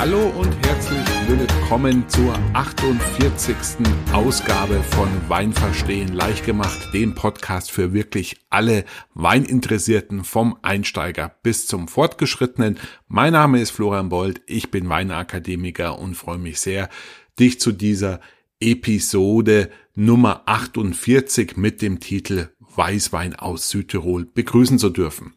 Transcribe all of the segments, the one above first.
Hallo und herzlich willkommen zur 48. Ausgabe von Wein verstehen leicht gemacht, dem Podcast für wirklich alle Weininteressierten vom Einsteiger bis zum Fortgeschrittenen. Mein Name ist Florian Bold, ich bin Weinakademiker und freue mich sehr, dich zu dieser Episode Nummer 48 mit dem Titel Weißwein aus Südtirol begrüßen zu dürfen.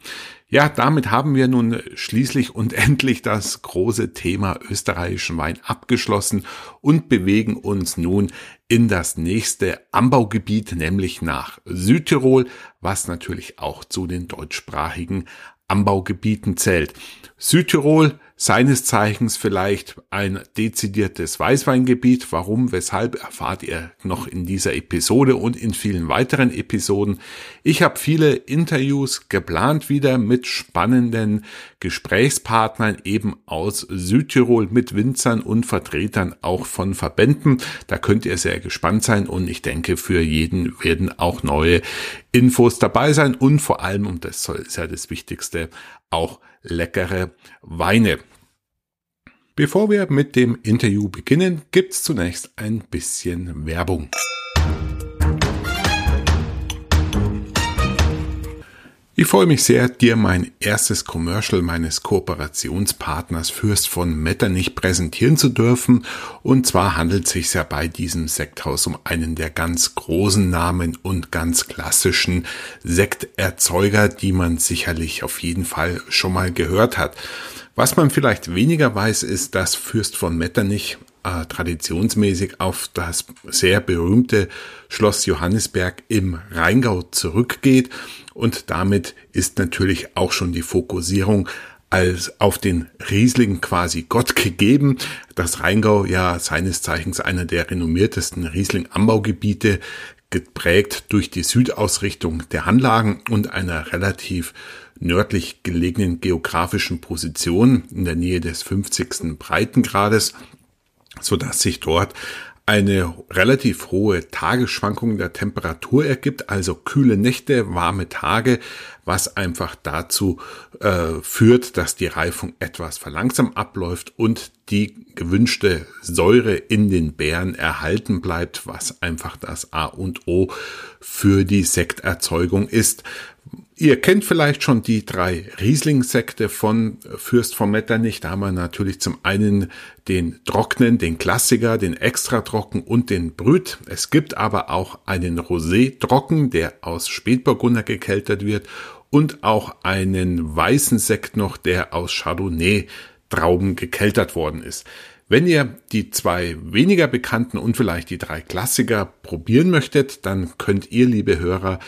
Ja, damit haben wir nun schließlich und endlich das große Thema österreichischen Wein abgeschlossen und bewegen uns nun in das nächste Anbaugebiet, nämlich nach Südtirol, was natürlich auch zu den deutschsprachigen Anbaugebieten zählt. Südtirol seines Zeichens vielleicht ein dezidiertes Weißweingebiet. Warum, weshalb erfahrt ihr noch in dieser Episode und in vielen weiteren Episoden. Ich habe viele Interviews geplant wieder mit spannenden Gesprächspartnern eben aus Südtirol mit Winzern und Vertretern auch von Verbänden. Da könnt ihr sehr gespannt sein und ich denke, für jeden werden auch neue Infos dabei sein und vor allem, und das ist ja das Wichtigste, auch leckere Weine. Bevor wir mit dem Interview beginnen, gibt's zunächst ein bisschen Werbung. Ich freue mich sehr, dir mein erstes Commercial meines Kooperationspartners Fürst von Metternich präsentieren zu dürfen. Und zwar handelt es sich ja bei diesem Sekthaus um einen der ganz großen Namen und ganz klassischen Sekterzeuger, die man sicherlich auf jeden Fall schon mal gehört hat. Was man vielleicht weniger weiß, ist, dass Fürst von Metternich äh, traditionsmäßig auf das sehr berühmte Schloss Johannisberg im Rheingau zurückgeht und damit ist natürlich auch schon die Fokussierung als auf den Riesling quasi Gott gegeben. Das Rheingau ja seines Zeichens einer der renommiertesten Riesling-Anbaugebiete, geprägt durch die Südausrichtung der Anlagen und einer relativ nördlich gelegenen geografischen Position in der Nähe des 50. Breitengrades, so dass sich dort eine relativ hohe Tagesschwankung der Temperatur ergibt, also kühle Nächte, warme Tage, was einfach dazu äh, führt, dass die Reifung etwas verlangsamt abläuft und die gewünschte Säure in den Beeren erhalten bleibt, was einfach das A und O für die Sekterzeugung ist. Ihr kennt vielleicht schon die drei Riesling-Sekte von Fürst von Metternich. Da haben wir natürlich zum einen den trockenen, den Klassiker, den extra trocken und den Brüt. Es gibt aber auch einen Rosé trocken, der aus Spätburgunder gekeltert wird und auch einen weißen Sekt noch, der aus Chardonnay Trauben gekeltert worden ist. Wenn ihr die zwei weniger bekannten und vielleicht die drei Klassiker probieren möchtet, dann könnt ihr, liebe Hörer,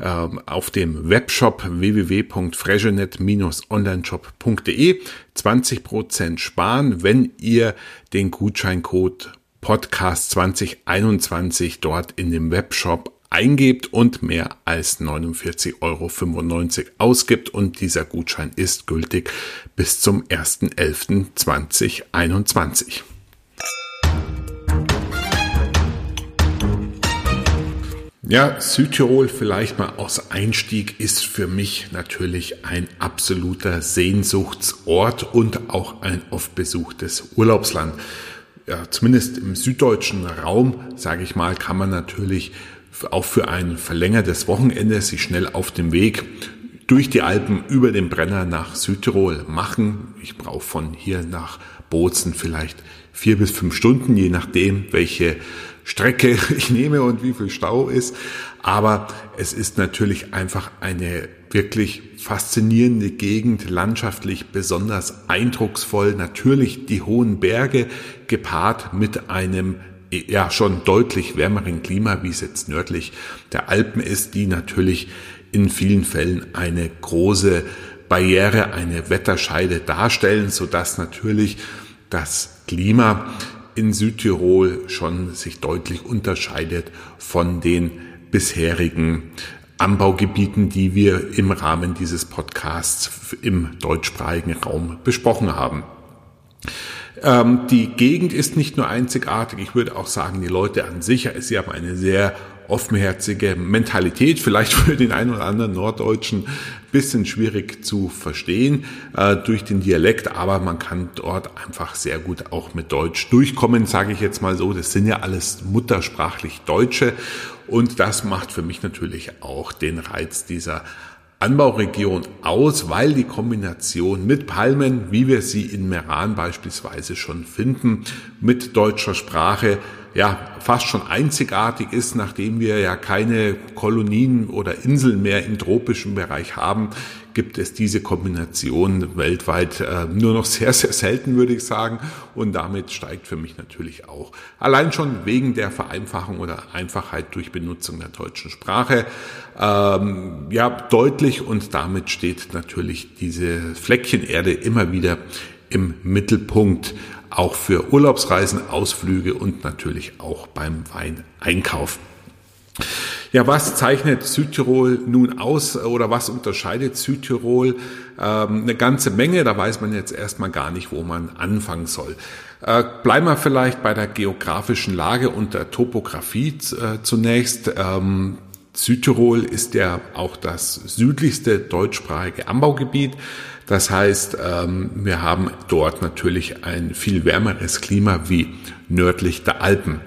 ähm, auf dem Webshop www.freshenet-onlineshop.de 20% sparen, wenn ihr den Gutscheincode Podcast 2021 dort in dem Webshop eingebt und mehr als 49,95 Euro ausgibt und dieser Gutschein ist gültig bis zum 1.11.2021. Ja, Südtirol vielleicht mal aus Einstieg ist für mich natürlich ein absoluter Sehnsuchtsort und auch ein oft besuchtes Urlaubsland. Ja, zumindest im süddeutschen Raum, sage ich mal, kann man natürlich auch für ein verlängertes Wochenende sich schnell auf dem Weg durch die Alpen über den Brenner nach Südtirol machen. Ich brauche von hier nach Bozen vielleicht vier bis fünf Stunden, je nachdem, welche Strecke ich nehme und wie viel Stau ist. Aber es ist natürlich einfach eine wirklich faszinierende Gegend, landschaftlich besonders eindrucksvoll. Natürlich die hohen Berge gepaart mit einem ja schon deutlich wärmeren Klima, wie es jetzt nördlich der Alpen ist, die natürlich in vielen Fällen eine große Barriere, eine Wetterscheide darstellen, so dass natürlich das Klima in Südtirol schon sich deutlich unterscheidet von den bisherigen Anbaugebieten, die wir im Rahmen dieses Podcasts im deutschsprachigen Raum besprochen haben. Ähm, die Gegend ist nicht nur einzigartig, ich würde auch sagen, die Leute an sich, sie haben eine sehr offenherzige Mentalität, vielleicht für den einen oder anderen Norddeutschen bisschen schwierig zu verstehen äh, durch den Dialekt, aber man kann dort einfach sehr gut auch mit Deutsch durchkommen, sage ich jetzt mal so. Das sind ja alles muttersprachlich Deutsche. Und das macht für mich natürlich auch den Reiz dieser Anbauregion aus, weil die Kombination mit Palmen, wie wir sie in Meran beispielsweise schon finden, mit deutscher Sprache ja fast schon einzigartig ist, nachdem wir ja keine Kolonien oder Inseln mehr im tropischen Bereich haben, gibt es diese Kombination weltweit äh, nur noch sehr, sehr selten, würde ich sagen. Und damit steigt für mich natürlich auch allein schon wegen der Vereinfachung oder Einfachheit durch Benutzung der deutschen Sprache ähm, ja deutlich und damit steht natürlich diese Fleckchen Erde immer wieder im Mittelpunkt auch für Urlaubsreisen, Ausflüge und natürlich auch beim Weineinkauf. Ja, was zeichnet Südtirol nun aus oder was unterscheidet Südtirol? Ähm, eine ganze Menge, da weiß man jetzt erstmal gar nicht, wo man anfangen soll. Äh, bleiben wir vielleicht bei der geografischen Lage und der Topografie äh, zunächst. Ähm, Südtirol ist ja auch das südlichste deutschsprachige Anbaugebiet. Das heißt, ähm, wir haben dort natürlich ein viel wärmeres Klima wie nördlich der Alpen.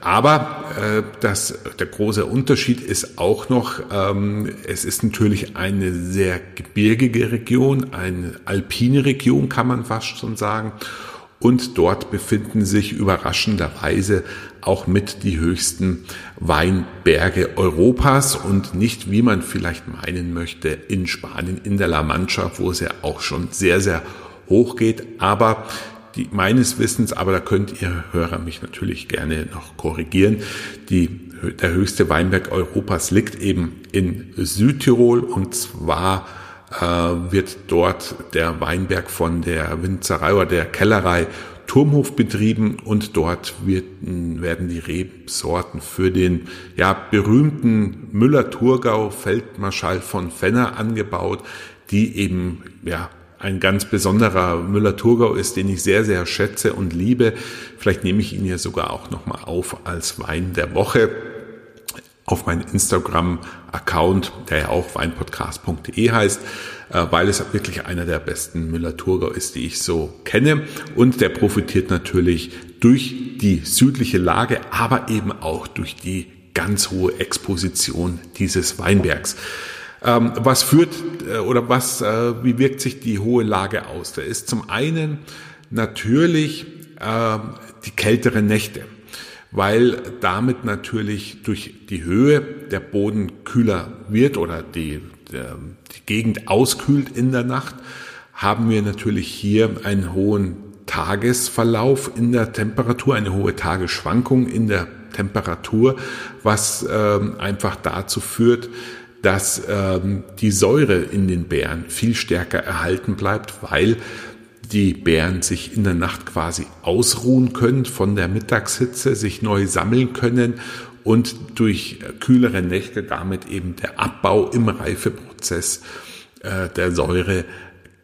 Aber äh, das, der große Unterschied ist auch noch, ähm, es ist natürlich eine sehr gebirgige Region, eine alpine Region kann man fast schon sagen. Und dort befinden sich überraschenderweise auch mit die höchsten Weinberge Europas und nicht, wie man vielleicht meinen möchte, in Spanien, in der La Mancha, wo es ja auch schon sehr, sehr hoch geht. Aber die, meines Wissens, aber da könnt ihr Hörer mich natürlich gerne noch korrigieren, die, der höchste Weinberg Europas liegt eben in Südtirol und zwar äh, wird dort der Weinberg von der Winzerei oder der Kellerei Turmhof betrieben und dort wird, werden die Rebsorten für den ja, berühmten Müller-Thurgau Feldmarschall von Fenner angebaut, die eben ja, ein ganz besonderer Müller-Thurgau ist, den ich sehr, sehr schätze und liebe. Vielleicht nehme ich ihn ja sogar auch nochmal auf als Wein der Woche auf meinen Instagram-Account, der ja auch weinpodcast.de heißt, äh, weil es wirklich einer der besten Müller-Thurgau ist, die ich so kenne. Und der profitiert natürlich durch die südliche Lage, aber eben auch durch die ganz hohe Exposition dieses Weinbergs. Ähm, was führt äh, oder was, äh, wie wirkt sich die hohe Lage aus? Da ist zum einen natürlich die kälteren Nächte weil damit natürlich durch die Höhe der Boden kühler wird oder die, der, die Gegend auskühlt in der Nacht, haben wir natürlich hier einen hohen Tagesverlauf in der Temperatur, eine hohe Tagesschwankung in der Temperatur, was ähm, einfach dazu führt, dass ähm, die Säure in den Beeren viel stärker erhalten bleibt, weil die Bären sich in der Nacht quasi ausruhen können von der Mittagshitze, sich neu sammeln können und durch kühlere Nächte damit eben der Abbau im Reifeprozess äh, der Säure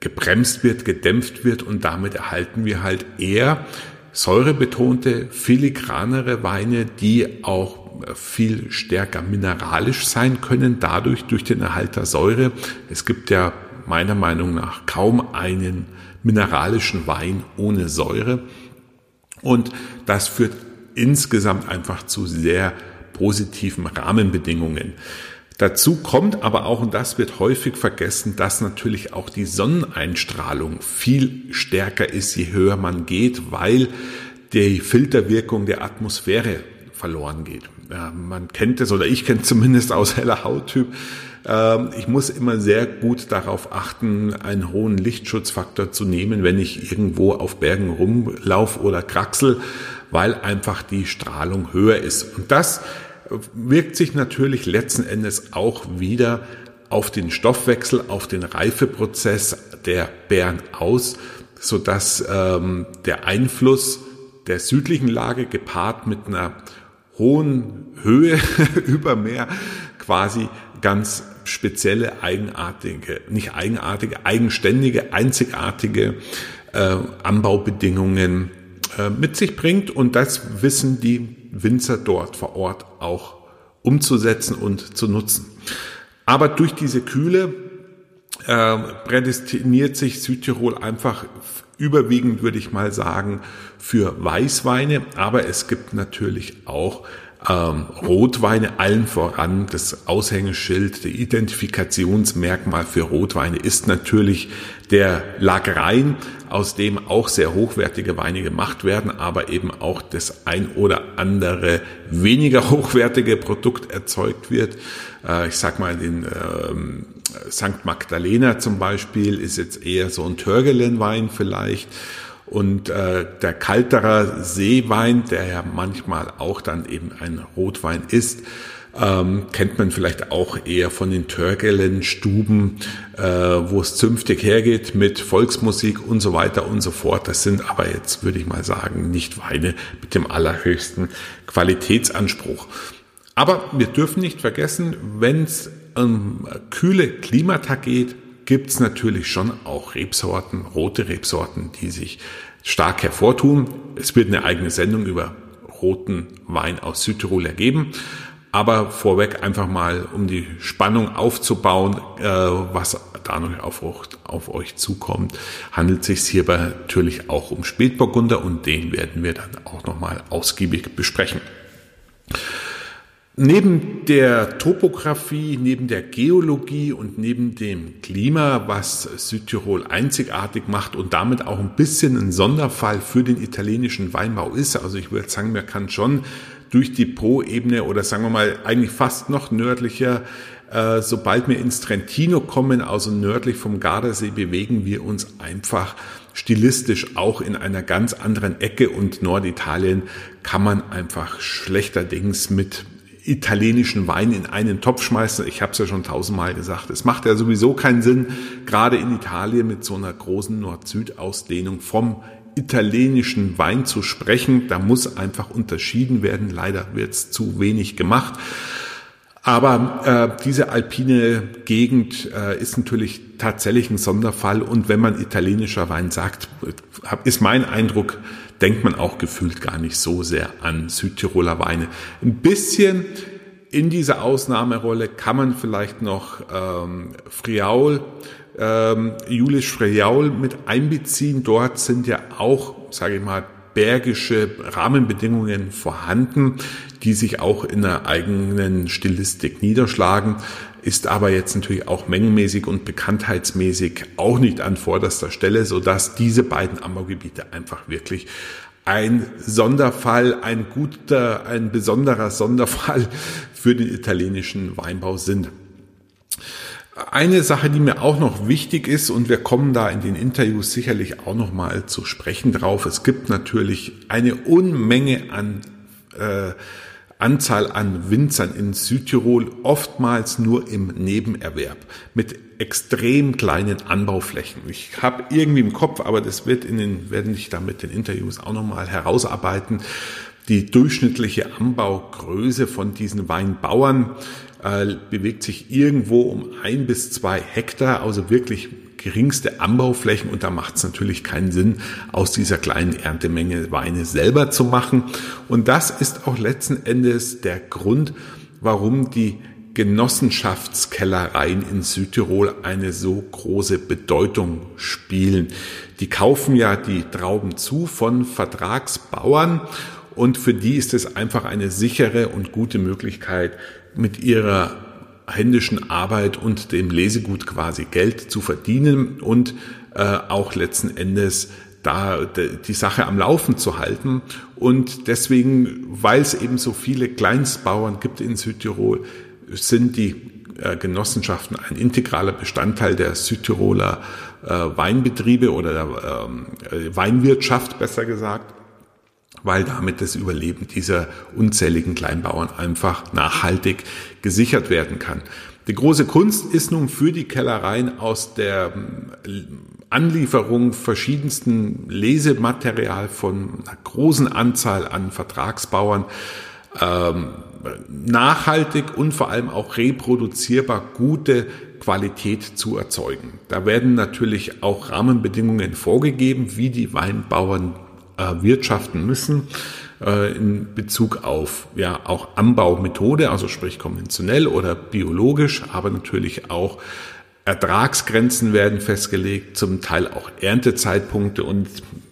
gebremst wird, gedämpft wird und damit erhalten wir halt eher säurebetonte, filigranere Weine, die auch viel stärker mineralisch sein können, dadurch durch den Erhalt der Säure. Es gibt ja meiner Meinung nach kaum einen mineralischen Wein ohne Säure. Und das führt insgesamt einfach zu sehr positiven Rahmenbedingungen. Dazu kommt aber auch, und das wird häufig vergessen, dass natürlich auch die Sonneneinstrahlung viel stärker ist, je höher man geht, weil die Filterwirkung der Atmosphäre verloren geht. Ja, man kennt es oder ich kenne zumindest aus heller Hauttyp. Ähm, ich muss immer sehr gut darauf achten, einen hohen Lichtschutzfaktor zu nehmen, wenn ich irgendwo auf Bergen rumlauf oder kraxel, weil einfach die Strahlung höher ist. Und das wirkt sich natürlich letzten Endes auch wieder auf den Stoffwechsel, auf den Reifeprozess der Bären aus, so dass ähm, der Einfluss der südlichen Lage gepaart mit einer hohen Höhe über Meer quasi ganz spezielle, eigenartige, nicht eigenartige, eigenständige, einzigartige äh, Anbaubedingungen äh, mit sich bringt. Und das wissen die Winzer dort vor Ort auch umzusetzen und zu nutzen. Aber durch diese Kühle äh, prädestiniert sich Südtirol einfach überwiegend, würde ich mal sagen, für Weißweine. Aber es gibt natürlich auch ähm, Rotweine allen voran. Das Aushängeschild, der Identifikationsmerkmal für Rotweine ist natürlich der Lagrein, aus dem auch sehr hochwertige Weine gemacht werden, aber eben auch das ein oder andere weniger hochwertige Produkt erzeugt wird. Äh, ich sag mal, den ähm, St. Magdalena zum Beispiel ist jetzt eher so ein Törgelenwein vielleicht. Und äh, der kaltere Seewein, der ja manchmal auch dann eben ein Rotwein ist, ähm, kennt man vielleicht auch eher von den Törgelen-Stuben, äh, wo es zünftig hergeht mit Volksmusik und so weiter und so fort. Das sind aber jetzt, würde ich mal sagen, nicht Weine mit dem allerhöchsten Qualitätsanspruch. Aber wir dürfen nicht vergessen, wenn es um kühle Klimata geht, gibt es natürlich schon auch Rebsorten, rote Rebsorten, die sich stark hervortun. Es wird eine eigene Sendung über roten Wein aus Südtirol ergeben. Aber vorweg einfach mal, um die Spannung aufzubauen, äh, was da noch auf, auf euch zukommt, handelt sich hierbei natürlich auch um Spätburgunder und den werden wir dann auch nochmal ausgiebig besprechen. Neben der Topografie, neben der Geologie und neben dem Klima, was Südtirol einzigartig macht und damit auch ein bisschen ein Sonderfall für den italienischen Weinbau ist, also ich würde sagen, man kann schon durch die Po-Ebene oder sagen wir mal eigentlich fast noch nördlicher, äh, sobald wir ins Trentino kommen, also nördlich vom Gardasee, bewegen wir uns einfach stilistisch auch in einer ganz anderen Ecke und Norditalien kann man einfach schlechterdings mit italienischen Wein in einen Topf schmeißen. Ich habe es ja schon tausendmal gesagt. Es macht ja sowieso keinen Sinn, gerade in Italien mit so einer großen Nord-Süd-Ausdehnung vom italienischen Wein zu sprechen. Da muss einfach unterschieden werden. Leider wird es zu wenig gemacht. Aber äh, diese alpine Gegend äh, ist natürlich tatsächlich ein Sonderfall. Und wenn man italienischer Wein sagt, ist mein Eindruck, denkt man auch gefühlt gar nicht so sehr an Südtiroler Weine. Ein bisschen in diese Ausnahmerolle kann man vielleicht noch ähm, Friaul, ähm, Julisch Friaul mit einbeziehen. Dort sind ja auch, sage ich mal, bergische Rahmenbedingungen vorhanden, die sich auch in einer eigenen Stilistik niederschlagen, ist aber jetzt natürlich auch mengenmäßig und bekanntheitsmäßig auch nicht an vorderster Stelle, so dass diese beiden Anbaugebiete einfach wirklich ein Sonderfall, ein guter, ein besonderer Sonderfall für den italienischen Weinbau sind. Eine Sache, die mir auch noch wichtig ist, und wir kommen da in den Interviews sicherlich auch noch mal zu sprechen drauf. Es gibt natürlich eine Unmenge an äh, Anzahl an Winzern in Südtirol, oftmals nur im Nebenerwerb, mit extrem kleinen Anbauflächen. Ich habe irgendwie im Kopf, aber das wird in den, werden ich da mit den Interviews auch nochmal herausarbeiten, die durchschnittliche Anbaugröße von diesen Weinbauern äh, bewegt sich irgendwo um ein bis zwei Hektar, also wirklich geringste Anbauflächen und da macht es natürlich keinen Sinn, aus dieser kleinen Erntemenge Weine selber zu machen. Und das ist auch letzten Endes der Grund, warum die Genossenschaftskellereien in Südtirol eine so große Bedeutung spielen. Die kaufen ja die Trauben zu von Vertragsbauern und für die ist es einfach eine sichere und gute Möglichkeit, mit ihrer händischen Arbeit und dem Lesegut quasi Geld zu verdienen und äh, auch letzten Endes da die Sache am Laufen zu halten. Und deswegen, weil es eben so viele Kleinstbauern gibt in Südtirol, sind die äh, Genossenschaften ein integraler Bestandteil der Südtiroler äh, Weinbetriebe oder der ähm, äh, Weinwirtschaft, besser gesagt weil damit das Überleben dieser unzähligen Kleinbauern einfach nachhaltig gesichert werden kann. Die große Kunst ist nun für die Kellereien aus der ähm, Anlieferung verschiedensten Lesematerial von einer großen Anzahl an Vertragsbauern ähm, nachhaltig und vor allem auch reproduzierbar gute Qualität zu erzeugen. Da werden natürlich auch Rahmenbedingungen vorgegeben, wie die Weinbauern äh, wirtschaften müssen. äh, in Bezug auf ja auch Anbaumethode, also sprich konventionell oder biologisch, aber natürlich auch Ertragsgrenzen werden festgelegt, zum Teil auch Erntezeitpunkte und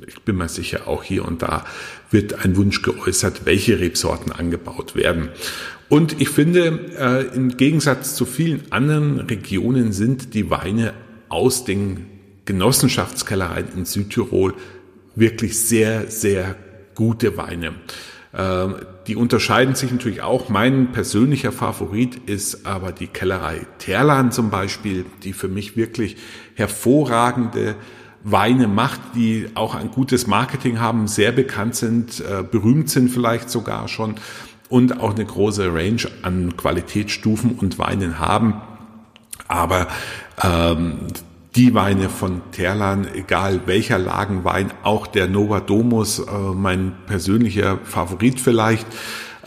ich bin mir sicher, auch hier und da wird ein Wunsch geäußert, welche Rebsorten angebaut werden. Und ich finde, äh, im Gegensatz zu vielen anderen Regionen sind die Weine aus den Genossenschaftskellereien in Südtirol wirklich sehr, sehr gute Weine. Ähm, die unterscheiden sich natürlich auch. Mein persönlicher Favorit ist aber die Kellerei Terlan zum Beispiel, die für mich wirklich hervorragende Weine macht, die auch ein gutes Marketing haben, sehr bekannt sind, äh, berühmt sind vielleicht sogar schon und auch eine große Range an Qualitätsstufen und Weinen haben. Aber ähm, die Weine von Terlan, egal welcher Lagenwein, auch der Nova Domus, äh, mein persönlicher Favorit vielleicht,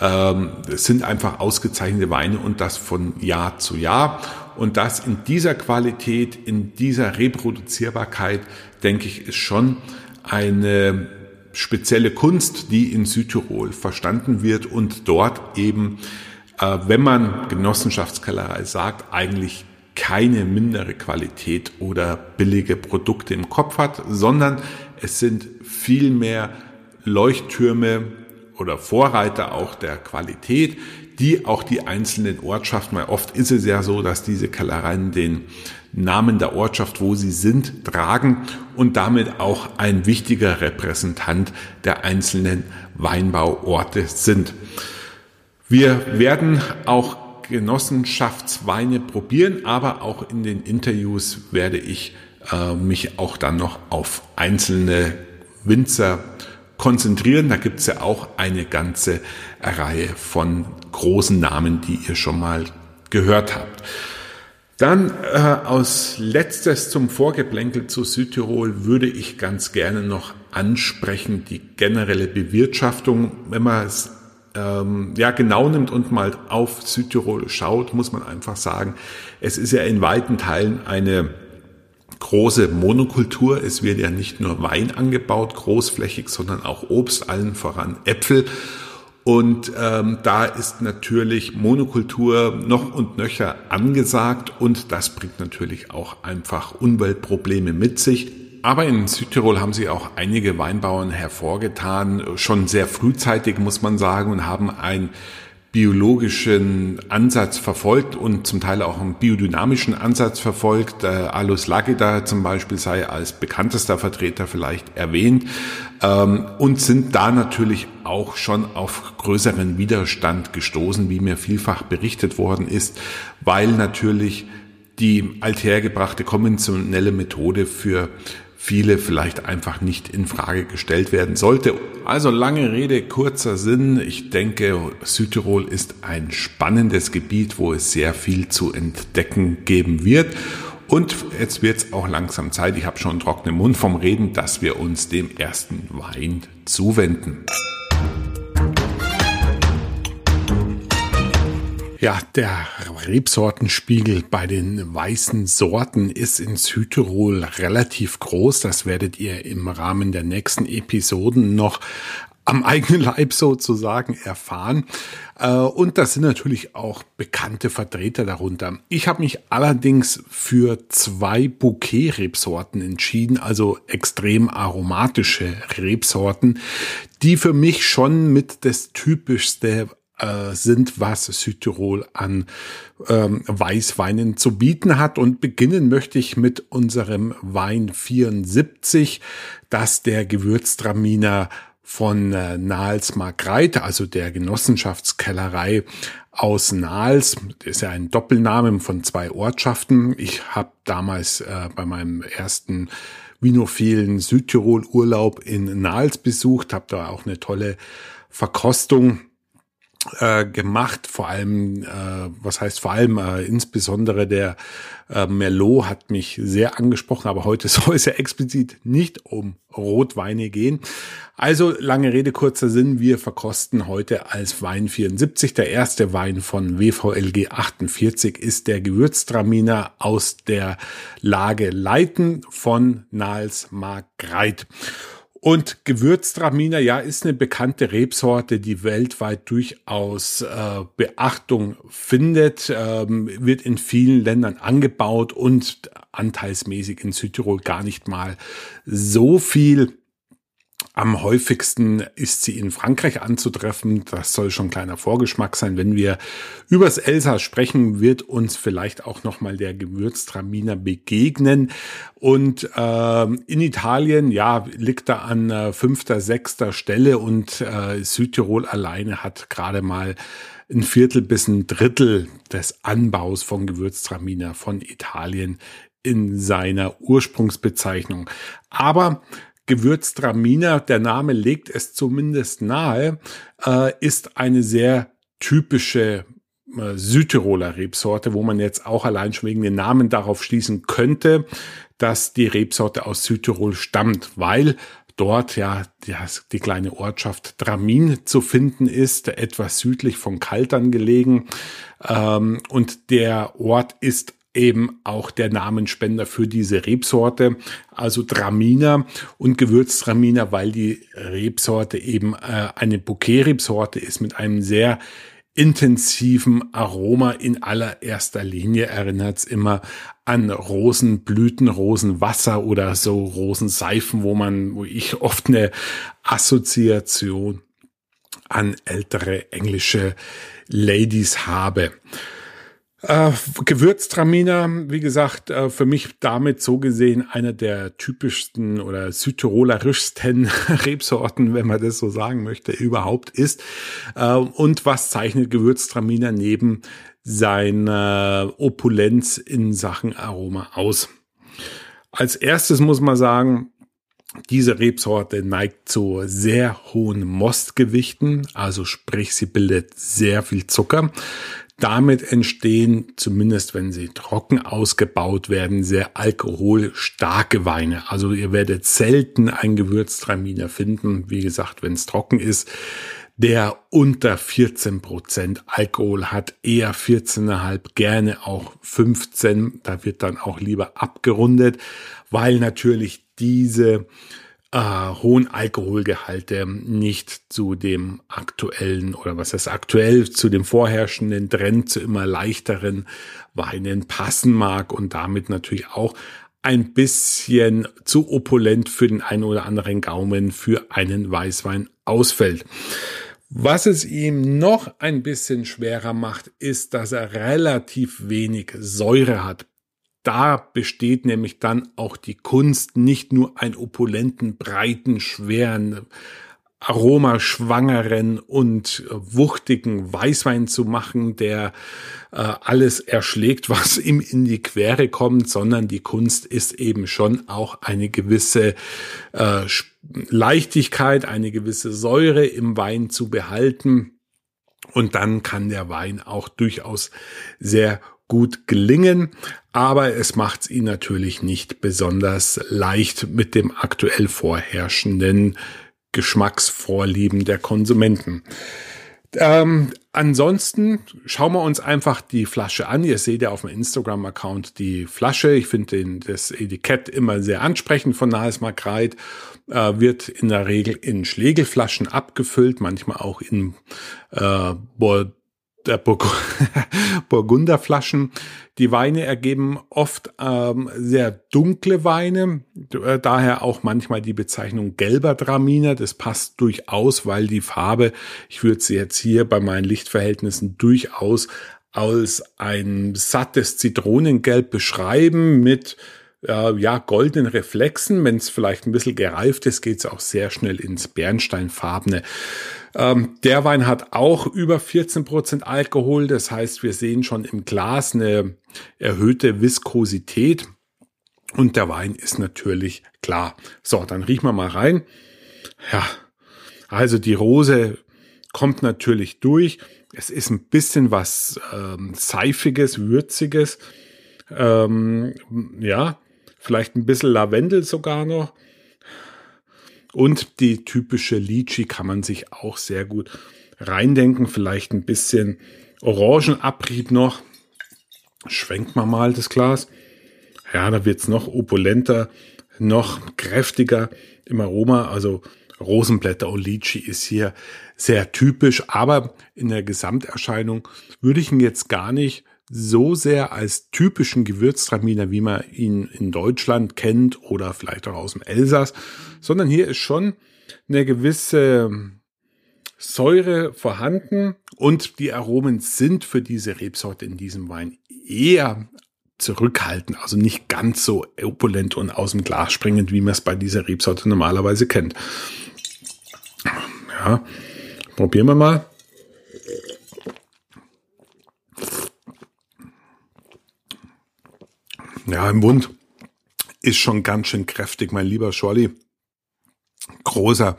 ähm, sind einfach ausgezeichnete Weine und das von Jahr zu Jahr. Und das in dieser Qualität, in dieser Reproduzierbarkeit, denke ich, ist schon eine spezielle Kunst, die in Südtirol verstanden wird und dort eben, äh, wenn man Genossenschaftskellerei sagt, eigentlich keine mindere Qualität oder billige Produkte im Kopf hat, sondern es sind vielmehr Leuchttürme oder Vorreiter auch der Qualität, die auch die einzelnen Ortschaften, weil oft ist es ja so, dass diese Kellereien den Namen der Ortschaft, wo sie sind, tragen und damit auch ein wichtiger Repräsentant der einzelnen Weinbauorte sind. Wir werden auch Genossenschaftsweine probieren, aber auch in den Interviews werde ich äh, mich auch dann noch auf einzelne Winzer konzentrieren. Da gibt es ja auch eine ganze Reihe von großen Namen, die ihr schon mal gehört habt. Dann äh, aus letztes zum Vorgeplänkel zu Südtirol würde ich ganz gerne noch ansprechen die generelle Bewirtschaftung. Wenn man ähm, ja genau nimmt und mal auf Südtirol schaut, muss man einfach sagen, es ist ja in weiten Teilen eine große Monokultur. Es wird ja nicht nur Wein angebaut, großflächig, sondern auch Obst, allen voran Äpfel. Und ähm, da ist natürlich Monokultur noch und nöcher angesagt und das bringt natürlich auch einfach Umweltprobleme mit sich. Aber in Südtirol haben sie auch einige Weinbauern hervorgetan, schon sehr frühzeitig muss man sagen, und haben ein biologischen Ansatz verfolgt und zum Teil auch einen biodynamischen Ansatz verfolgt. Äh, Alus Lageda zum Beispiel sei als bekanntester Vertreter vielleicht erwähnt ähm, und sind da natürlich auch schon auf größeren Widerstand gestoßen, wie mir vielfach berichtet worden ist, weil natürlich die althergebrachte konventionelle Methode für viele vielleicht einfach nicht in Frage gestellt werden sollte. Also lange Rede, kurzer Sinn. Ich denke, Südtirol ist ein spannendes Gebiet, wo es sehr viel zu entdecken geben wird. Und jetzt wird es auch langsam Zeit, ich habe schon einen trockenen Mund vom Reden, dass wir uns dem ersten Wein zuwenden. Ja, der Rebsortenspiegel bei den weißen Sorten ist in Südtirol relativ groß. Das werdet ihr im Rahmen der nächsten Episoden noch am eigenen Leib sozusagen erfahren. Äh, und das sind natürlich auch bekannte Vertreter darunter. Ich habe mich allerdings für zwei Bouquet-Rebsorten entschieden, also extrem aromatische Rebsorten, die für mich schon mit das typischste äh, sind, was Südtirol an ähm, Weißweinen zu bieten hat. Und beginnen möchte ich mit unserem Wein 74, das der Gewürztraminer von äh, Nahls Margreite, also der Genossenschaftskellerei aus Nahls. Ist ja ein Doppelname von zwei Ortschaften. Ich habe damals äh, bei meinem ersten vinophilen Südtirol-Urlaub in Nahls besucht, habe da auch eine tolle Verkostung äh, gemacht. Vor allem, äh, was heißt vor allem, äh, insbesondere der äh, Merlot hat mich sehr angesprochen, aber heute soll es ja explizit nicht um Rotweine gehen. Also lange Rede, kurzer Sinn, wir verkosten heute als Wein 74. Der erste Wein von WVLG 48 ist der Gewürztraminer aus der Lage Leiten von Nals Mark Greit. Und Gewürztraminer, ja, ist eine bekannte Rebsorte, die weltweit durchaus äh, Beachtung findet, ähm, wird in vielen Ländern angebaut und anteilsmäßig in Südtirol gar nicht mal so viel. Am häufigsten ist sie in Frankreich anzutreffen. Das soll schon ein kleiner Vorgeschmack sein. Wenn wir übers Elsass sprechen, wird uns vielleicht auch nochmal der Gewürztraminer begegnen. Und äh, in Italien, ja, liegt da an äh, fünfter, sechster Stelle und äh, Südtirol alleine hat gerade mal ein Viertel bis ein Drittel des Anbaus von Gewürztraminer von Italien in seiner Ursprungsbezeichnung. Aber Gewürztraminer, der Name legt es zumindest nahe, äh, ist eine sehr typische äh, Südtiroler Rebsorte, wo man jetzt auch allein schon wegen den Namen darauf schließen könnte, dass die Rebsorte aus Südtirol stammt, weil dort ja die, kleine Ortschaft Dramin zu finden ist, etwas südlich von Kaltern gelegen. Ähm, und der Ort ist eben auch der Namensspender für diese Rebsorte, also Draminer und Gewürztraminer, weil die Rebsorte eben äh, eine Bouquet-Rebsorte ist mit einem sehr intensiven Aroma in allererster Linie erinnert es immer an Rosenblüten, Rosenwasser oder so Rosenseifen, wo man, wo ich oft eine Assoziation an ältere englische Ladies habe. Äh, Gewürztraminer, wie gesagt, äh, für mich damit so gesehen einer der typischsten oder südtirolerischsten Rebsorten, wenn man das so sagen möchte, überhaupt ist. Äh, und was zeichnet Gewürztraminer neben seiner Opulenz in Sachen Aroma aus? Als erstes muss man sagen, diese Rebsorte neigt zu sehr hohen Mostgewichten, also sprich, sie bildet sehr viel Zucker. Damit entstehen, zumindest wenn sie trocken ausgebaut werden, sehr alkoholstarke Weine. Also ihr werdet selten ein Gewürztraminer finden, wie gesagt, wenn es trocken ist, der unter 14 Prozent Alkohol hat, eher 14,5, gerne auch 15. Da wird dann auch lieber abgerundet, weil natürlich diese äh, hohen Alkoholgehalte nicht zu dem aktuellen oder was heißt aktuell zu dem vorherrschenden Trend zu immer leichteren Weinen passen mag und damit natürlich auch ein bisschen zu opulent für den einen oder anderen Gaumen für einen Weißwein ausfällt. Was es ihm noch ein bisschen schwerer macht, ist, dass er relativ wenig Säure hat. Da besteht nämlich dann auch die Kunst, nicht nur einen opulenten, breiten, schweren, aromaschwangeren und wuchtigen Weißwein zu machen, der äh, alles erschlägt, was ihm in die Quere kommt, sondern die Kunst ist eben schon auch eine gewisse äh, Leichtigkeit, eine gewisse Säure im Wein zu behalten. Und dann kann der Wein auch durchaus sehr gut gelingen, aber es macht es ihnen natürlich nicht besonders leicht mit dem aktuell vorherrschenden Geschmacksvorlieben der Konsumenten. Ähm, ansonsten schauen wir uns einfach die Flasche an. Ihr seht ja auf dem Instagram-Account die Flasche. Ich finde das Etikett immer sehr ansprechend von Nahles Markreit. Äh, wird in der Regel in Schlegelflaschen abgefüllt, manchmal auch in äh, der Burg Burgunderflaschen. Die Weine ergeben oft ähm, sehr dunkle Weine, äh, daher auch manchmal die Bezeichnung gelber Traminer. Das passt durchaus, weil die Farbe, ich würde sie jetzt hier bei meinen Lichtverhältnissen durchaus als ein sattes Zitronengelb beschreiben mit äh, ja, goldenen Reflexen. Wenn es vielleicht ein bisschen gereift ist, geht es auch sehr schnell ins Bernsteinfarbene. Ähm, der Wein hat auch über 14 Prozent Alkohol. Das heißt, wir sehen schon im Glas eine erhöhte Viskosität. Und der Wein ist natürlich klar. So, dann riechen wir mal rein. Ja, also die Rose kommt natürlich durch. Es ist ein bisschen was ähm, Seifiges, Würziges. Ähm, ja, vielleicht ein bisschen Lavendel sogar noch. Und die typische Lychee kann man sich auch sehr gut reindenken. Vielleicht ein bisschen Orangenabrieb noch. Schwenkt man mal das Glas. Ja, da wird's noch opulenter. noch kräftiger im Aroma. Also Rosenblätter und Lychee ist hier sehr typisch, aber in der Gesamterscheinung würde ich ihn jetzt gar nicht so sehr als typischen Gewürztraminer, wie man ihn in Deutschland kennt oder vielleicht auch aus dem Elsass, sondern hier ist schon eine gewisse Säure vorhanden und die Aromen sind für diese Rebsorte in diesem Wein eher zurückhaltend, also nicht ganz so opulent und aus dem Glas springend, wie man es bei dieser Rebsorte normalerweise kennt. Ja, probieren wir mal. Ja, im Mund ist schon ganz schön kräftig, mein lieber Scholli. Großer,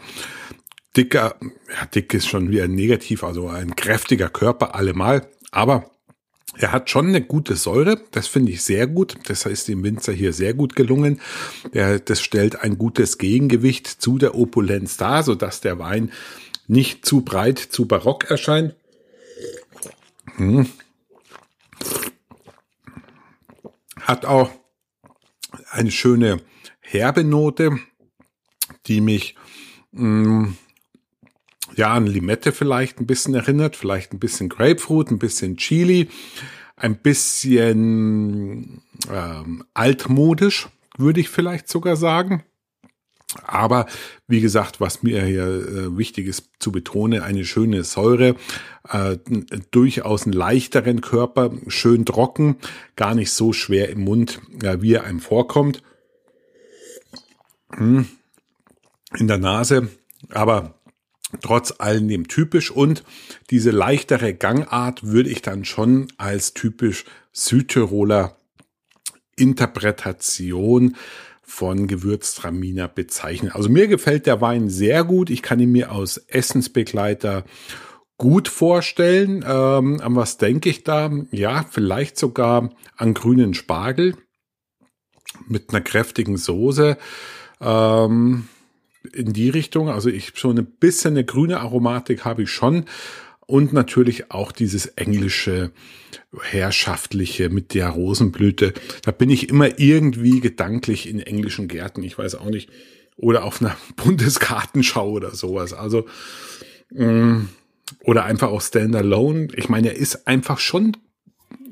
dicker, ja, dick ist schon wieder negativ, also ein kräftiger Körper allemal, aber er hat schon eine gute Säure, das finde ich sehr gut. Das ist dem Winzer hier sehr gut gelungen. Der, das stellt ein gutes Gegengewicht zu der Opulenz dar, sodass der Wein nicht zu breit, zu barock erscheint. Hm. Hat auch eine schöne herbe Note, die mich mh, hm, ja an Limette vielleicht ein bisschen erinnert, vielleicht ein bisschen Grapefruit, ein bisschen Chili, ein bisschen ähm, altmodisch, würde ich vielleicht sogar sagen. Aber wie gesagt, was mir hier äh, wichtig ist zu betonen, eine schöne Säure, äh, durchaus einen leichteren Körper, schön trocken, gar nicht so schwer im Mund, äh, wie er einem vorkommt. Hm. In der Nase, aber trotz alledem typisch und diese leichtere Gangart würde ich dann schon als typisch Südtiroler Interpretation von Gewürztraminer bezeichnen. Also mir gefällt der Wein sehr gut. Ich kann ihn mir aus Essensbegleiter gut vorstellen. Ähm, an was denke ich da? Ja, vielleicht sogar an grünen Spargel mit einer kräftigen Soße. Ähm, in die Richtung. Also ich schon ein bisschen eine grüne Aromatik habe ich schon. Und natürlich auch dieses englische, herrschaftliche mit der Rosenblüte. Da bin ich immer irgendwie gedanklich in englischen Gärten. Ich weiß auch nicht. Oder auf einer Bundeskartenschau oder sowas. Also, mm, oder einfach auch Standalone. Ich meine, er ist einfach schon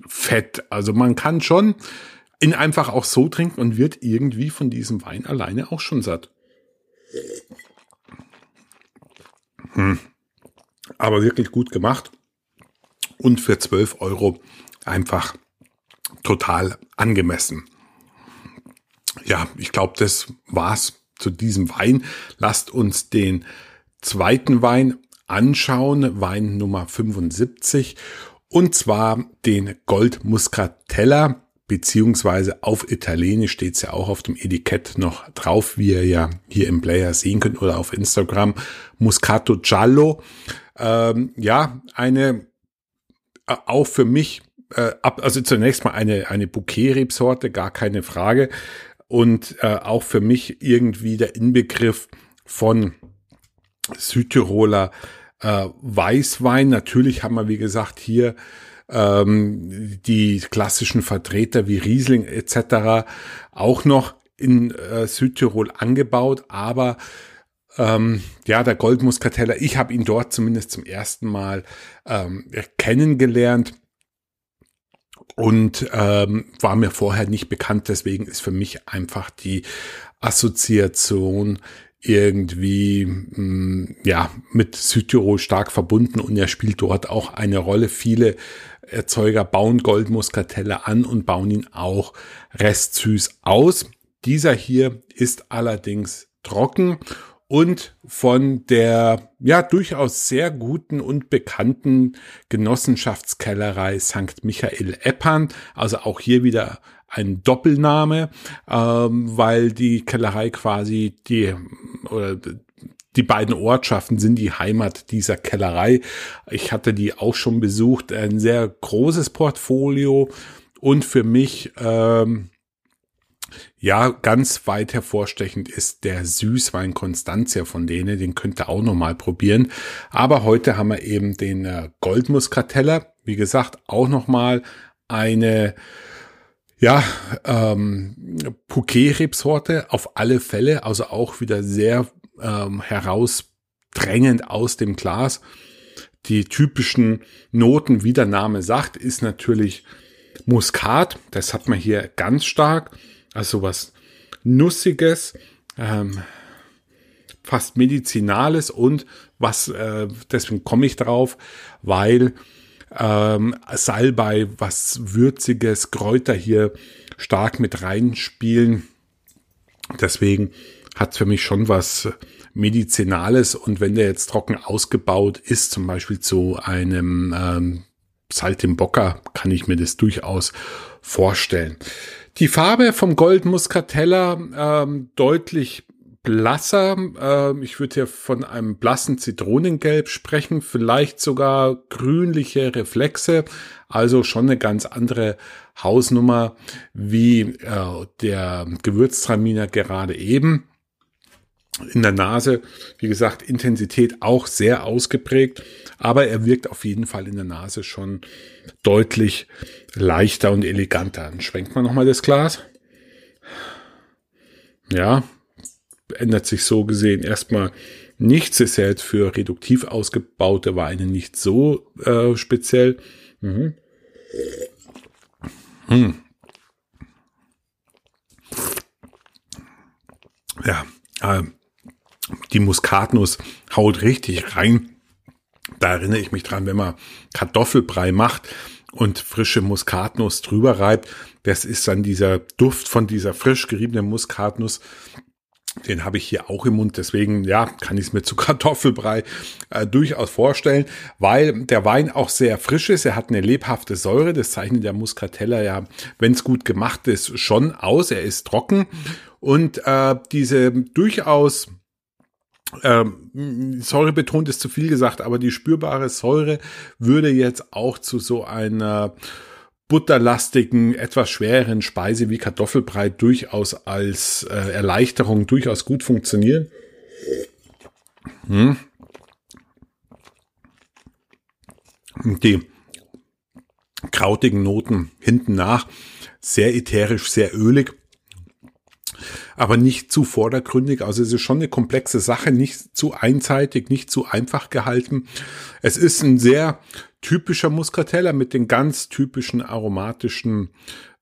fett. Also man kann schon ihn einfach auch so trinken und wird irgendwie von diesem Wein alleine auch schon satt. Hm aber wirklich gut gemacht und für 12 Euro einfach total angemessen. Ja, ich glaube, das war's zu diesem Wein. Lasst uns den zweiten Wein anschauen, Wein Nummer 75, und zwar den Gold Muscatella beziehungsweise auf Italienisch steht es ja auch auf dem Etikett noch drauf, wie ihr ja hier im Player sehen könnt oder auf Instagram. Muscato Giallo. Ähm, ja, eine äh, auch für mich, äh, ab, also zunächst mal eine, eine Bouquet-Rebsorte, gar keine Frage. Und äh, auch für mich irgendwie der Inbegriff von Südtiroler äh, Weißwein. Natürlich haben wir, wie gesagt, hier ähm, die klassischen Vertreter wie Riesling etc. auch noch in äh, Südtirol angebaut, aber ähm, ja, der Goldmuskateller, ich habe ihn dort zumindest zum ersten Mal ähm, kennengelernt und ähm, war mir vorher nicht bekannt. Deswegen ist für mich einfach die Assoziation irgendwie mh, mm, ja mit Südtirol stark verbunden und er spielt dort auch eine Rolle. Viele Erzeuger bauen Goldmuskatelle an und bauen ihn auch restsüß aus. Dieser hier ist allerdings trocken und von der ja durchaus sehr guten und bekannten Genossenschaftskellerei St. Michael Eppern. Also auch hier wieder ein Doppelname, ähm, weil die Kellerei quasi die oder die beiden Ortschaften sind die Heimat dieser Kellerei. Ich hatte die auch schon besucht. Ein sehr großes Portfolio und für mich ähm, ja ganz weit hervorstechend ist der Süßwein Constantia von denen. Den könnt ihr auch noch mal probieren. Aber heute haben wir eben den äh, Goldmuskateller. Wie gesagt, auch noch mal eine Ja, ähm, Bouquet-Rebsorte auf alle Fälle, also auch wieder sehr ähm, herausdrängend aus dem Glas. Die typischen Noten, wie der Name sagt, ist natürlich Muskat. Das hat man hier ganz stark. Also was Nussiges, ähm, fast Medizinales und was, äh, deswegen komme ich drauf, weil ähm, Salbei, was Würziges, Kräuter hier stark mit reinspielen. Deswegen hat für mich schon was Medizinales und wenn der jetzt trocken ausgebaut ist, zum Beispiel zu einem ähm, Saltimbocca, kann ich mir das durchaus vorstellen. Die Farbe vom Gold Muscatella ähm, deutlich blasser. Äh, ich würde hier von einem blassen Zitronengelb sprechen, vielleicht sogar grünliche Reflexe, also schon eine ganz andere Hausnummer wie äh, der Gewürztraminer gerade eben. In der Nase, wie gesagt, Intensität auch sehr ausgeprägt, aber er wirkt auf jeden Fall in der Nase schon deutlich leichter und eleganter. Dann schwenkt man nochmal das Glas. Ja, ändert sich so gesehen erstmal nichts. Ist ja jetzt für reduktiv ausgebaute Weine nicht so äh, speziell. Mhm. Hm. Ja, äh, die Muskatnuss haut richtig rein. Da erinnere ich mich dran, wenn man Kartoffelbrei macht und frische Muskatnuss drüber reibt. Das ist dann dieser Duft von dieser frisch geriebenen Muskatnuss, den habe ich hier auch im Mund, deswegen ja, kann ich es mir zu Kartoffelbrei äh, durchaus vorstellen, weil der Wein auch sehr frisch ist. Er hat eine lebhafte Säure, das zeichnet der Muscatella ja, wenn es gut gemacht ist, schon aus. Er ist trocken und äh, diese durchaus ähm, Säure betont ist zu viel gesagt, aber die spürbare Säure würde jetzt auch zu so einer butterlastigen, etwas schwereren Speise wie Kartoffelbrei durchaus als äh, Erleichterung durchaus gut funktionieren. Hm. Die krautigen Noten hinten nach, sehr ätherisch, sehr ölig, aber nicht zu vordergründig. Also es ist schon eine komplexe Sache, nicht zu einseitig, nicht zu einfach gehalten. Es ist ein sehr typischer Muscatella mit den ganz typischen aromatischen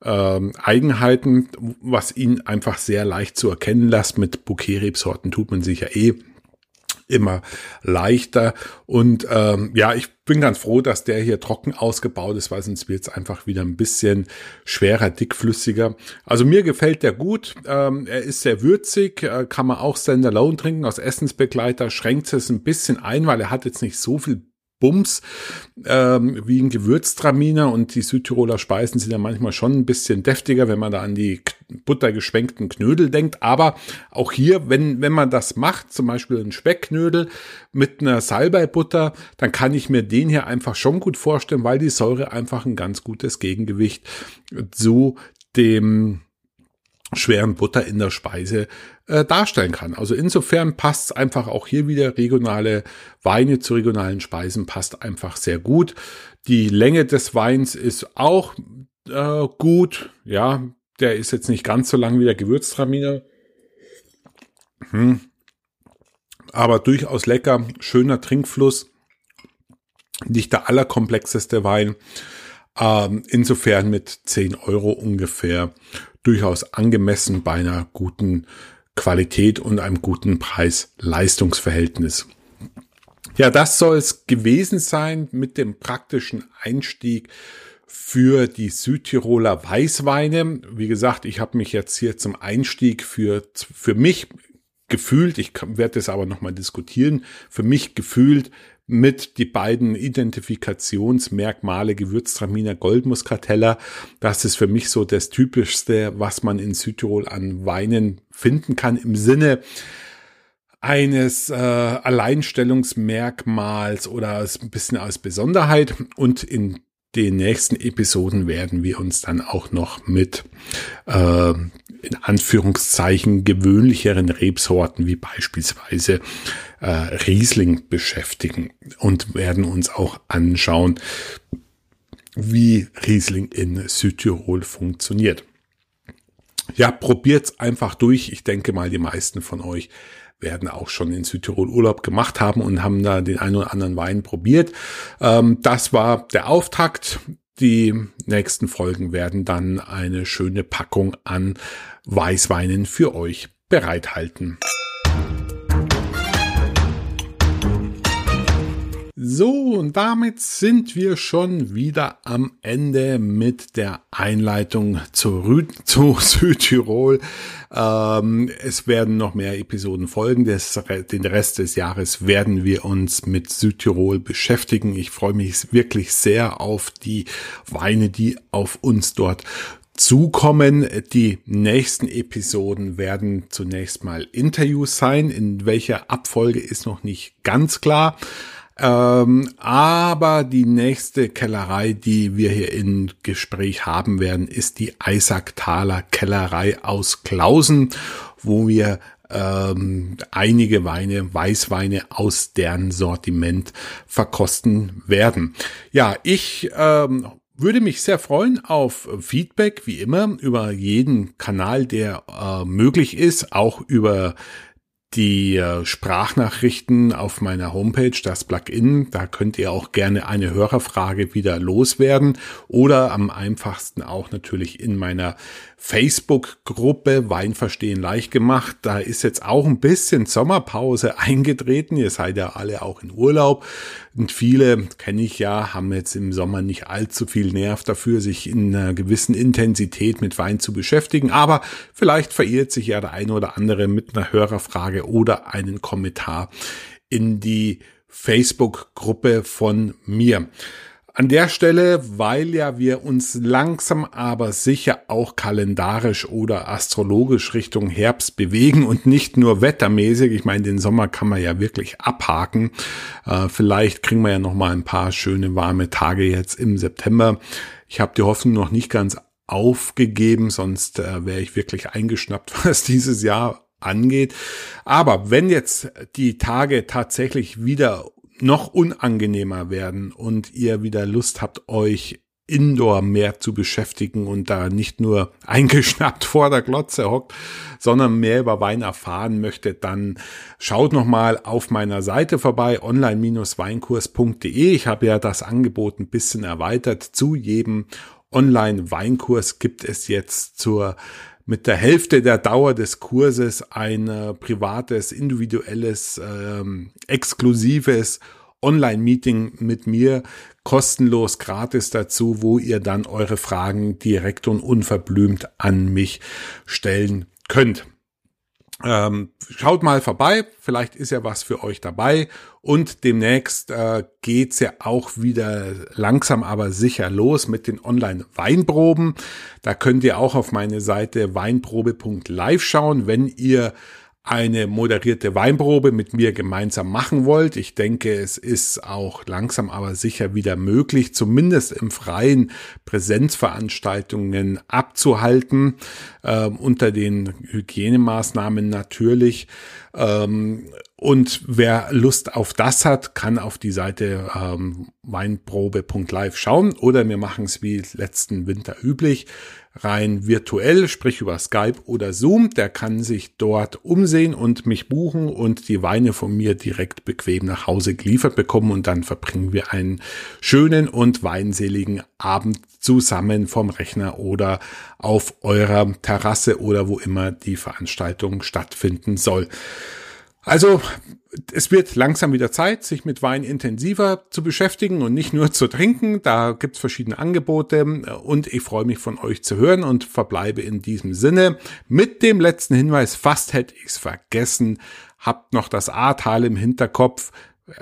ähm, Eigenheiten, was ihn einfach sehr leicht zu erkennen lässt. Mit Bouquet-Rebsorten tut man sich ja eh immer leichter. Und ähm, ja, ich bin ganz froh, dass der hier trocken ausgebaut ist, weil sonst wird es einfach wieder ein bisschen schwerer, dickflüssiger. Also mir gefällt der gut. Ähm, er ist sehr würzig, äh, kann man auch standalone trinken. Aus Essensbegleiter schränkt es ein bisschen ein, weil er hat jetzt nicht so viel Bums ähm, wie ein Gewürztraminer und die Südtiroler Speisen sind ja manchmal schon ein bisschen deftiger, wenn man da an die buttergeschwenkten Knödel denkt. Aber auch hier, wenn, wenn man das macht, zum Beispiel ein Speckknödel mit einer Salbeibutter, dann kann ich mir den hier einfach schon gut vorstellen, weil die Säure einfach ein ganz gutes Gegengewicht zu dem schweren Butter in der Speise äh, darstellen kann. Also insofern passt es einfach auch hier wieder regionale Weine zu regionalen Speisen passt einfach sehr gut. Die Länge des Weins ist auch äh, gut. Ja, der ist jetzt nicht ganz so lang wie der Gewürztraminer. Hm. Aber durchaus lecker, schöner Trinkfluss. Nicht der allerkomplexeste Wein. Ähm, insofern mit 10 Euro ungefähr durchaus angemessen bei einer guten Qualität und einem guten Preis-Leistungsverhältnis. Ja, das soll es gewesen sein mit dem praktischen Einstieg für die Südtiroler Weißweine. Wie gesagt, ich habe mich jetzt hier zum Einstieg für, für mich gefühlt, ich werde es aber nochmal diskutieren, für mich gefühlt mit die beiden Identifikationsmerkmale Gewürztraminer Goldmuskateller. Das ist für mich so das typischste, was man in Südtirol an Weinen finden kann im Sinne eines äh, Alleinstellungsmerkmals oder ein bisschen als Besonderheit. Und in den nächsten Episoden werden wir uns dann auch noch mit äh, in Anführungszeichen gewöhnlicheren Rebsorten wie beispielsweise äh, Riesling beschäftigen und werden uns auch anschauen, wie Riesling in Südtirol funktioniert. Ja, probiert's einfach durch. Ich denke mal, die meisten von euch werden auch schon in Südtirol Urlaub gemacht haben und haben da den einen oder anderen Wein probiert. Ähm, das war der Auftakt. Die nächsten Folgen werden dann eine schöne Packung an Weißweinen für euch bereithalten. So, und damit sind wir schon wieder am Ende mit der Einleitung zu, Rü zu Südtirol. Ähm, es werden noch mehr Episoden folgen. Das, den Rest des Jahres werden wir uns mit Südtirol beschäftigen. Ich freue mich wirklich sehr auf die Weine, die auf uns dort zukommen. Die nächsten Episoden werden zunächst mal Interviews sein. In welcher Abfolge ist noch nicht ganz klar. Ähm, aber die nächste Kellerei, die wir hier in Gespräch haben werden, ist die Eisakthaler Kellerei aus Klausen, wo wir ähm, einige Weine, Weißweine aus deren Sortiment verkosten werden. Ja, ich ähm, würde mich sehr freuen auf Feedback, wie immer, über jeden Kanal, der äh, möglich ist, auch über die äh, Sprachnachrichten auf meiner Homepage, das Plugin. Da könnt ihr auch gerne eine Hörerfrage wieder loswerden oder am einfachsten auch natürlich in meiner Facebook-Gruppe Wein verstehen leicht gemacht. Da ist jetzt auch ein bisschen Sommerpause eingetreten. Ihr seid ja alle auch in Urlaub. Und viele, kenne ich ja, haben jetzt im Sommer nicht allzu viel Nerv dafür, sich in einer gewissen Intensität mit Wein zu beschäftigen. Aber vielleicht verirrt sich ja der eine oder andere mit einer Hörerfrage oder einen Kommentar in die Facebook-Gruppe von mir. An der Stelle, weil ja wir uns langsam aber sicher auch kalendarisch oder astrologisch Richtung Herbst bewegen und nicht nur wettermäßig. Ich meine, den Sommer kann man ja wirklich abhaken. Äh, vielleicht kriegen wir ja noch mal ein paar schöne warme Tage jetzt im September. Ich habe die Hoffnung noch nicht ganz aufgegeben, sonst äh, wäre ich wirklich eingeschnappt, was dieses Jahr angeht. Aber wenn jetzt die Tage tatsächlich wieder noch unangenehmer werden und ihr wieder Lust habt, euch Indoor mehr zu beschäftigen und da nicht nur eingeschnappt vor der Glotze hockt, sondern mehr über Wein erfahren möchtet, dann schaut noch mal auf meiner Seite vorbei, online-weinkurs.de. Ich habe ja das Angebot ein bisschen erweitert. Zu jedem Online-Weinkurs gibt es jetzt zur mit der Hälfte der Dauer des Kurses ein äh, privates, individuelles, ähm, exklusives Online-Meeting mit mir kostenlos gratis dazu, wo ihr dann eure Fragen direkt und unverblümt an mich stellen könnt. Ähm, schaut mal vorbei, vielleicht ist ja was für euch dabei und demnächst äh, geht's ja auch wieder langsam aber sicher los mit den Online-Weinproben. Da könnt ihr auch auf meine Seite weinprobe.live schauen, wenn ihr eine moderierte Weinprobe mit mir gemeinsam machen wollt. Ich denke, es ist auch langsam aber sicher wieder möglich, zumindest im freien Präsenzveranstaltungen abzuhalten, äh, unter den Hygienemaßnahmen natürlich. Ähm, und wer Lust auf das hat, kann auf die Seite ähm, weinprobe.live schauen oder wir machen es wie letzten Winter üblich rein virtuell, sprich über Skype oder Zoom. Der kann sich dort umsehen und mich buchen und die Weine von mir direkt bequem nach Hause geliefert bekommen und dann verbringen wir einen schönen und weinseligen Abend zusammen vom Rechner oder auf eurer Terrasse oder wo immer die Veranstaltung stattfinden soll. Also es wird langsam wieder Zeit, sich mit Wein intensiver zu beschäftigen und nicht nur zu trinken. Da gibt's verschiedene Angebote und ich freue mich von euch zu hören und verbleibe in diesem Sinne mit dem letzten Hinweis. Fast hätte ich's vergessen. Habt noch das Ahrtal im Hinterkopf.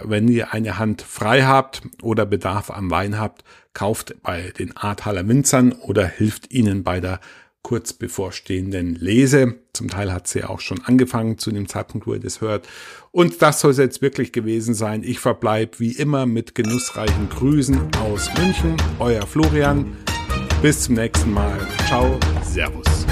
Wenn ihr eine Hand frei habt oder Bedarf am Wein habt, kauft bei den Ahrtaler Winzern oder hilft ihnen bei der kurz bevorstehenden Lese. Zum Teil hat sie auch schon angefangen zu dem Zeitpunkt, wo ihr das hört. Und das soll es jetzt wirklich gewesen sein. Ich verbleibe wie immer mit genussreichen Grüßen aus München. Euer Florian. Bis zum nächsten Mal. Ciao. Servus.